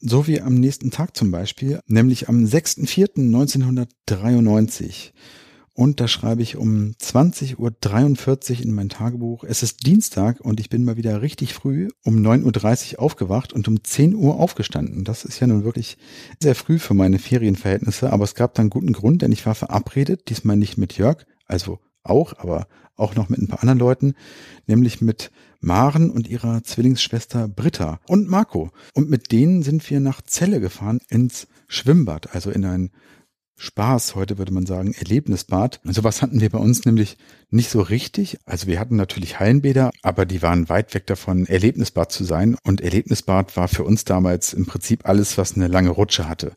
So wie am nächsten Tag zum Beispiel, nämlich am 6.4.1993. Und da schreibe ich um 20.43 Uhr in mein Tagebuch. Es ist Dienstag und ich bin mal wieder richtig früh um 9.30 Uhr aufgewacht und um 10 Uhr aufgestanden. Das ist ja nun wirklich sehr früh für meine Ferienverhältnisse, aber es gab dann guten Grund, denn ich war verabredet, diesmal nicht mit Jörg, also auch, aber auch noch mit ein paar anderen Leuten, nämlich mit Maren und ihrer Zwillingsschwester Britta und Marco. Und mit denen sind wir nach Celle gefahren ins Schwimmbad, also in ein Spaß, heute würde man sagen Erlebnisbad. Und sowas hatten wir bei uns nämlich nicht so richtig. Also wir hatten natürlich Hallenbäder, aber die waren weit weg davon, Erlebnisbad zu sein. Und Erlebnisbad war für uns damals im Prinzip alles, was eine lange Rutsche hatte.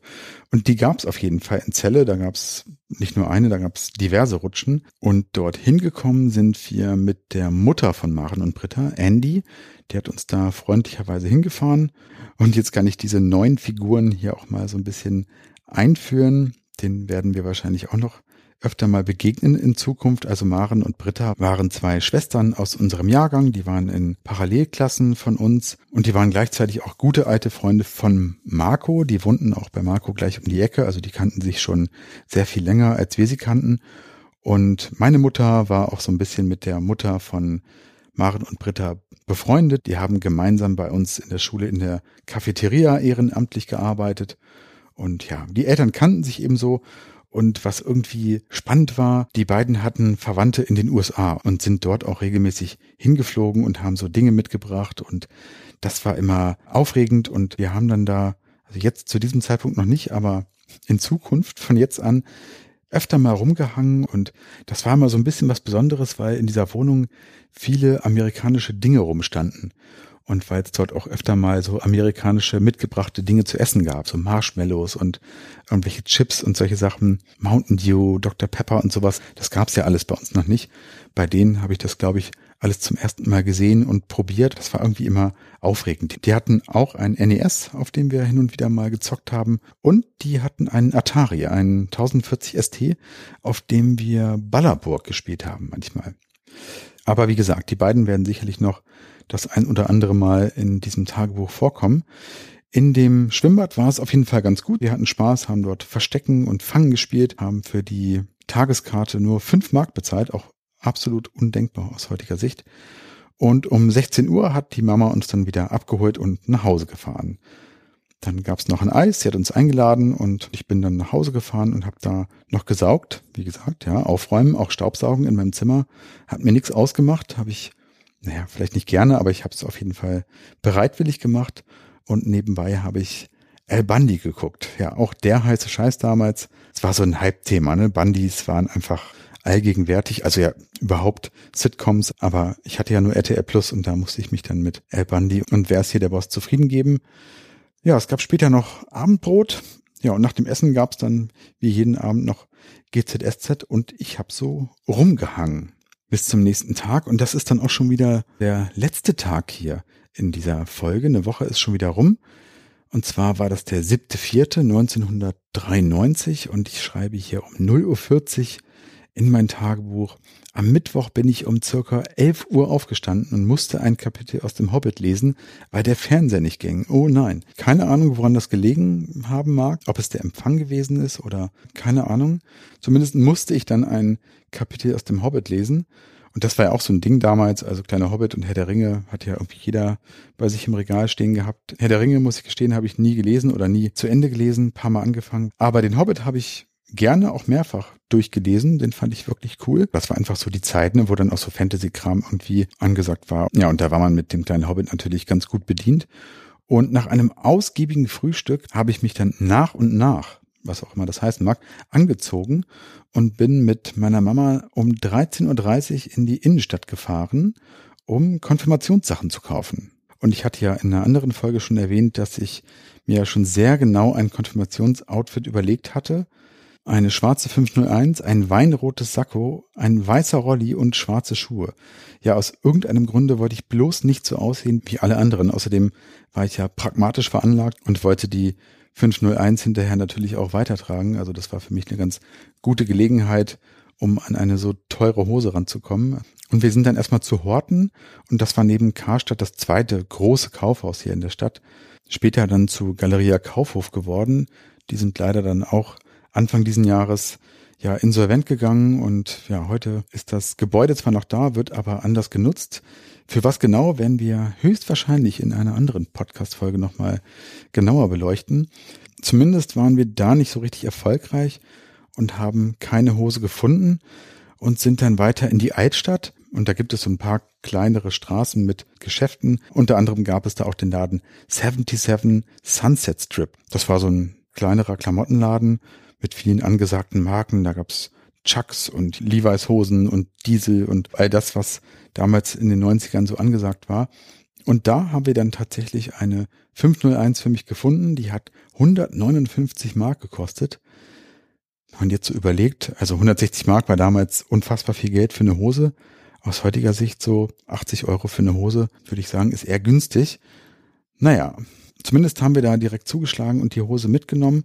Und die gab es auf jeden Fall in Celle. Da gab es nicht nur eine, da gab es diverse Rutschen. Und dort hingekommen sind wir mit der Mutter von Maren und Britta, Andy. Die hat uns da freundlicherweise hingefahren. Und jetzt kann ich diese neuen Figuren hier auch mal so ein bisschen einführen den werden wir wahrscheinlich auch noch öfter mal begegnen in Zukunft. Also Maren und Britta waren zwei Schwestern aus unserem Jahrgang, die waren in Parallelklassen von uns und die waren gleichzeitig auch gute alte Freunde von Marco. Die wohnten auch bei Marco gleich um die Ecke, also die kannten sich schon sehr viel länger, als wir sie kannten. Und meine Mutter war auch so ein bisschen mit der Mutter von Maren und Britta befreundet. Die haben gemeinsam bei uns in der Schule in der Cafeteria ehrenamtlich gearbeitet. Und ja, die Eltern kannten sich ebenso. Und was irgendwie spannend war, die beiden hatten Verwandte in den USA und sind dort auch regelmäßig hingeflogen und haben so Dinge mitgebracht. Und das war immer aufregend. Und wir haben dann da, also jetzt zu diesem Zeitpunkt noch nicht, aber in Zukunft von jetzt an öfter mal rumgehangen und das war immer so ein bisschen was Besonderes, weil in dieser Wohnung viele amerikanische Dinge rumstanden und weil es dort auch öfter mal so amerikanische mitgebrachte Dinge zu essen gab, so Marshmallows und irgendwelche Chips und solche Sachen, Mountain Dew, Dr. Pepper und sowas, das gab's ja alles bei uns noch nicht. Bei denen habe ich das, glaube ich, alles zum ersten Mal gesehen und probiert. Das war irgendwie immer aufregend. Die hatten auch ein NES, auf dem wir hin und wieder mal gezockt haben. Und die hatten einen Atari, einen 1040 ST, auf dem wir Ballerburg gespielt haben manchmal. Aber wie gesagt, die beiden werden sicherlich noch das ein oder andere Mal in diesem Tagebuch vorkommen. In dem Schwimmbad war es auf jeden Fall ganz gut. Wir hatten Spaß, haben dort Verstecken und Fangen gespielt, haben für die Tageskarte nur fünf Mark bezahlt, auch absolut undenkbar aus heutiger Sicht. Und um 16 Uhr hat die Mama uns dann wieder abgeholt und nach Hause gefahren. Dann gab's noch ein Eis, sie hat uns eingeladen und ich bin dann nach Hause gefahren und habe da noch gesaugt. Wie gesagt, ja, aufräumen, auch Staubsaugen in meinem Zimmer. Hat mir nichts ausgemacht, habe ich naja, vielleicht nicht gerne, aber ich habe es auf jeden Fall bereitwillig gemacht und nebenbei habe ich El Bundy geguckt. Ja, auch der heiße Scheiß damals. Es war so ein Hype-Thema, ne? Bundys waren einfach allgegenwärtig, also ja überhaupt Sitcoms, aber ich hatte ja nur RTL Plus und da musste ich mich dann mit El Bundy und wer ist hier der Boss zufrieden geben. Ja, es gab später noch Abendbrot. Ja, und nach dem Essen gab es dann wie jeden Abend noch GZSZ und ich habe so rumgehangen bis zum nächsten Tag. Und das ist dann auch schon wieder der letzte Tag hier in dieser Folge. Eine Woche ist schon wieder rum. Und zwar war das der 7.4.1993 und ich schreibe hier um 0.40 Uhr in mein Tagebuch. Am Mittwoch bin ich um circa 11 Uhr aufgestanden und musste ein Kapitel aus dem Hobbit lesen, weil der Fernseher nicht ging. Oh nein. Keine Ahnung, woran das gelegen haben mag, ob es der Empfang gewesen ist oder keine Ahnung. Zumindest musste ich dann ein Kapitel aus dem Hobbit lesen. Und das war ja auch so ein Ding damals, also kleiner Hobbit und Herr der Ringe hat ja irgendwie jeder bei sich im Regal stehen gehabt. Herr der Ringe, muss ich gestehen, habe ich nie gelesen oder nie zu Ende gelesen, paar Mal angefangen. Aber den Hobbit habe ich gerne auch mehrfach durchgelesen. Den fand ich wirklich cool. Das war einfach so die Zeit, ne, wo dann auch so Fantasy-Kram irgendwie angesagt war. Ja, und da war man mit dem kleinen Hobbit natürlich ganz gut bedient. Und nach einem ausgiebigen Frühstück habe ich mich dann nach und nach, was auch immer das heißen mag, angezogen und bin mit meiner Mama um 13.30 Uhr in die Innenstadt gefahren, um Konfirmationssachen zu kaufen. Und ich hatte ja in einer anderen Folge schon erwähnt, dass ich mir ja schon sehr genau ein Konfirmationsoutfit überlegt hatte eine schwarze 501, ein weinrotes Sakko, ein weißer Rolli und schwarze Schuhe. Ja, aus irgendeinem Grunde wollte ich bloß nicht so aussehen wie alle anderen. Außerdem war ich ja pragmatisch veranlagt und wollte die 501 hinterher natürlich auch weitertragen. Also das war für mich eine ganz gute Gelegenheit, um an eine so teure Hose ranzukommen. Und wir sind dann erstmal zu Horten und das war neben Karstadt das zweite große Kaufhaus hier in der Stadt. Später dann zu Galeria Kaufhof geworden. Die sind leider dann auch Anfang diesen Jahres ja insolvent gegangen und ja, heute ist das Gebäude zwar noch da, wird aber anders genutzt. Für was genau werden wir höchstwahrscheinlich in einer anderen Podcast-Folge nochmal genauer beleuchten. Zumindest waren wir da nicht so richtig erfolgreich und haben keine Hose gefunden und sind dann weiter in die Altstadt. Und da gibt es so ein paar kleinere Straßen mit Geschäften. Unter anderem gab es da auch den Laden 77 Sunset Strip. Das war so ein kleinerer Klamottenladen mit vielen angesagten Marken. Da gab's Chucks und Levi's Hosen und Diesel und all das, was damals in den 90ern so angesagt war. Und da haben wir dann tatsächlich eine 501 für mich gefunden. Die hat 159 Mark gekostet. Wenn man jetzt so überlegt, also 160 Mark war damals unfassbar viel Geld für eine Hose. Aus heutiger Sicht so 80 Euro für eine Hose, würde ich sagen, ist eher günstig. Naja, zumindest haben wir da direkt zugeschlagen und die Hose mitgenommen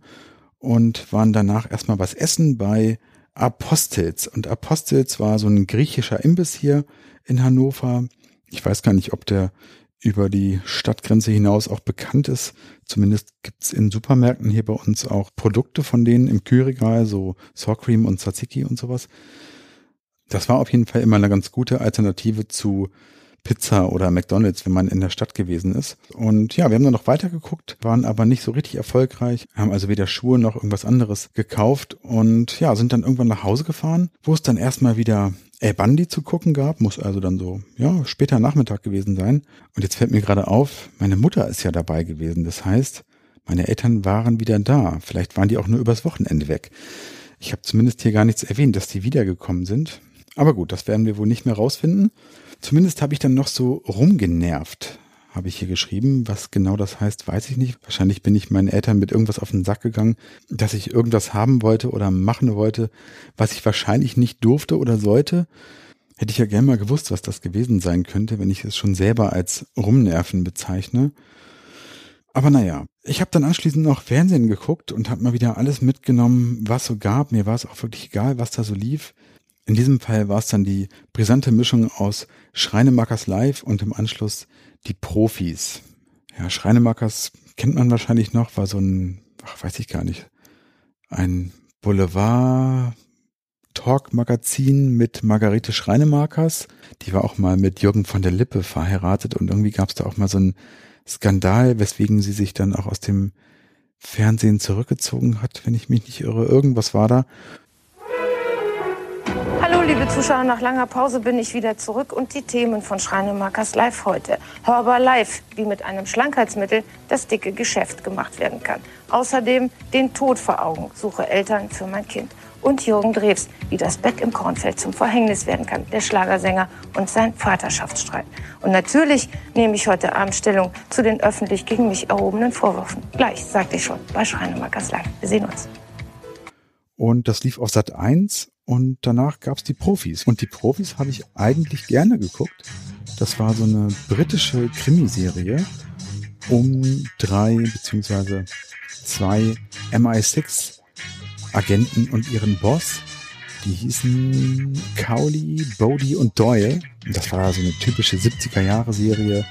und waren danach erstmal was essen bei Apostels. Und Apostels war so ein griechischer Imbiss hier in Hannover. Ich weiß gar nicht, ob der über die Stadtgrenze hinaus auch bekannt ist. Zumindest gibt's in Supermärkten hier bei uns auch Produkte von denen im Kühlregal, so Sour und Tzatziki und sowas. Das war auf jeden Fall immer eine ganz gute Alternative zu Pizza oder McDonalds, wenn man in der Stadt gewesen ist. Und ja, wir haben dann noch weiter geguckt, waren aber nicht so richtig erfolgreich, haben also weder Schuhe noch irgendwas anderes gekauft und ja, sind dann irgendwann nach Hause gefahren, wo es dann erstmal wieder El Bandi zu gucken gab, muss also dann so, ja, später Nachmittag gewesen sein. Und jetzt fällt mir gerade auf, meine Mutter ist ja dabei gewesen. Das heißt, meine Eltern waren wieder da. Vielleicht waren die auch nur übers Wochenende weg. Ich habe zumindest hier gar nichts erwähnt, dass die wiedergekommen sind. Aber gut, das werden wir wohl nicht mehr rausfinden. Zumindest habe ich dann noch so rumgenervt, habe ich hier geschrieben. Was genau das heißt, weiß ich nicht. Wahrscheinlich bin ich meinen Eltern mit irgendwas auf den Sack gegangen, dass ich irgendwas haben wollte oder machen wollte, was ich wahrscheinlich nicht durfte oder sollte. Hätte ich ja gern mal gewusst, was das gewesen sein könnte, wenn ich es schon selber als Rumnerven bezeichne. Aber naja, ich habe dann anschließend noch Fernsehen geguckt und habe mal wieder alles mitgenommen, was so gab. Mir war es auch wirklich egal, was da so lief. In diesem Fall war es dann die brisante Mischung aus Schreinemakers Live und im Anschluss die Profis. Ja, Schreinemakers kennt man wahrscheinlich noch, war so ein, ach, weiß ich gar nicht, ein Boulevard Talk-Magazin mit Margarete Schreinemakers. Die war auch mal mit Jürgen von der Lippe verheiratet und irgendwie gab es da auch mal so einen Skandal, weswegen sie sich dann auch aus dem Fernsehen zurückgezogen hat, wenn ich mich nicht irre. Irgendwas war da liebe Zuschauer, nach langer Pause bin ich wieder zurück und die Themen von Schreinemakers Live heute. Hörbar Live, wie mit einem Schlankheitsmittel das dicke Geschäft gemacht werden kann. Außerdem den Tod vor Augen, suche Eltern für mein Kind. Und Jürgen Drews, wie das Bett im Kornfeld zum Verhängnis werden kann, der Schlagersänger und sein Vaterschaftsstreit. Und natürlich nehme ich heute Abend Stellung zu den öffentlich gegen mich erhobenen Vorwürfen. Gleich, sagte ich schon, bei Schreinemakers Live. Wir sehen uns. Und das lief auf Sat 1 und danach gab's die Profis. Und die Profis habe ich eigentlich gerne geguckt. Das war so eine britische Krimiserie um drei beziehungsweise zwei MI6 Agenten und ihren Boss. Die hießen Cowley, Bodie und Doyle. Und das war so eine typische 70er Jahre Serie.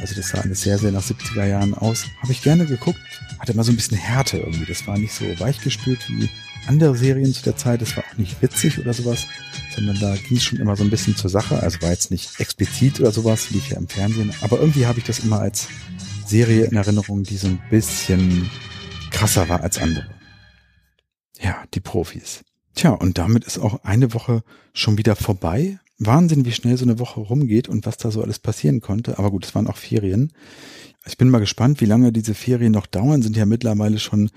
Also das sah alles sehr, sehr nach 70er Jahren aus. Habe ich gerne geguckt. Hatte immer so ein bisschen Härte irgendwie. Das war nicht so weichgespült wie andere Serien zu der Zeit. Es war auch nicht witzig oder sowas, sondern da ging es schon immer so ein bisschen zur Sache. Also war jetzt nicht explizit oder sowas, lief ja im Fernsehen. Aber irgendwie habe ich das immer als Serie in Erinnerung, die so ein bisschen krasser war als andere. Ja, die Profis. Tja, und damit ist auch eine Woche schon wieder vorbei. Wahnsinn, wie schnell so eine Woche rumgeht und was da so alles passieren konnte. Aber gut, es waren auch Ferien. Ich bin mal gespannt, wie lange diese Ferien noch dauern. Sind ja mittlerweile schon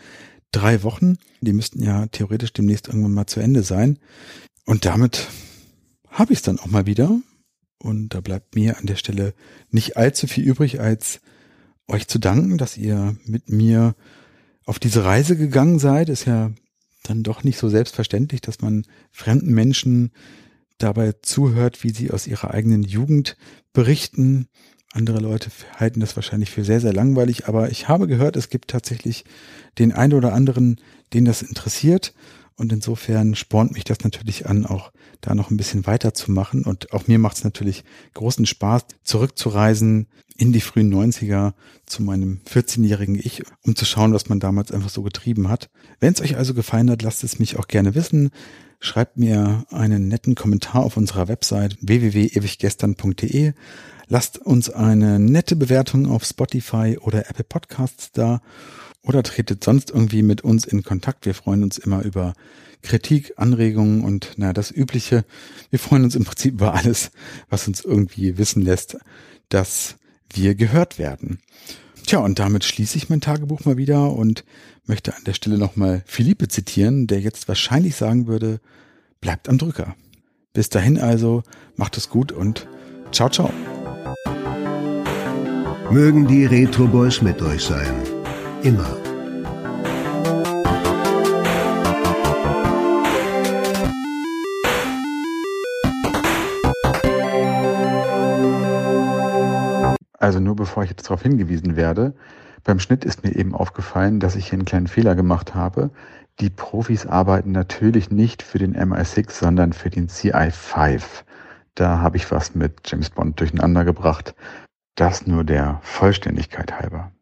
drei Wochen. Die müssten ja theoretisch demnächst irgendwann mal zu Ende sein. Und damit habe ich es dann auch mal wieder. Und da bleibt mir an der Stelle nicht allzu viel übrig, als euch zu danken, dass ihr mit mir auf diese Reise gegangen seid. Ist ja dann doch nicht so selbstverständlich, dass man fremden Menschen dabei zuhört, wie sie aus ihrer eigenen Jugend berichten. Andere Leute halten das wahrscheinlich für sehr, sehr langweilig, aber ich habe gehört, es gibt tatsächlich den einen oder anderen, den das interessiert. Und insofern spornt mich das natürlich an, auch da noch ein bisschen weiterzumachen. Und auch mir macht es natürlich großen Spaß, zurückzureisen in die frühen 90er zu meinem 14-jährigen Ich, um zu schauen, was man damals einfach so getrieben hat. Wenn es euch also gefallen hat, lasst es mich auch gerne wissen. Schreibt mir einen netten Kommentar auf unserer Website www.ewiggestern.de. Lasst uns eine nette Bewertung auf Spotify oder Apple Podcasts da oder tretet sonst irgendwie mit uns in Kontakt. Wir freuen uns immer über Kritik, Anregungen und na das Übliche. Wir freuen uns im Prinzip über alles, was uns irgendwie wissen lässt, dass wir gehört werden. Tja, und damit schließe ich mein Tagebuch mal wieder und möchte an der Stelle nochmal Philippe zitieren, der jetzt wahrscheinlich sagen würde, bleibt am Drücker. Bis dahin also, macht es gut und ciao, ciao. Mögen die Retro Boys mit euch sein. Immer. Also nur bevor ich jetzt darauf hingewiesen werde, beim Schnitt ist mir eben aufgefallen, dass ich hier einen kleinen Fehler gemacht habe. Die Profis arbeiten natürlich nicht für den MI6, sondern für den CI5. Da habe ich was mit James Bond durcheinander gebracht. Das nur der Vollständigkeit halber.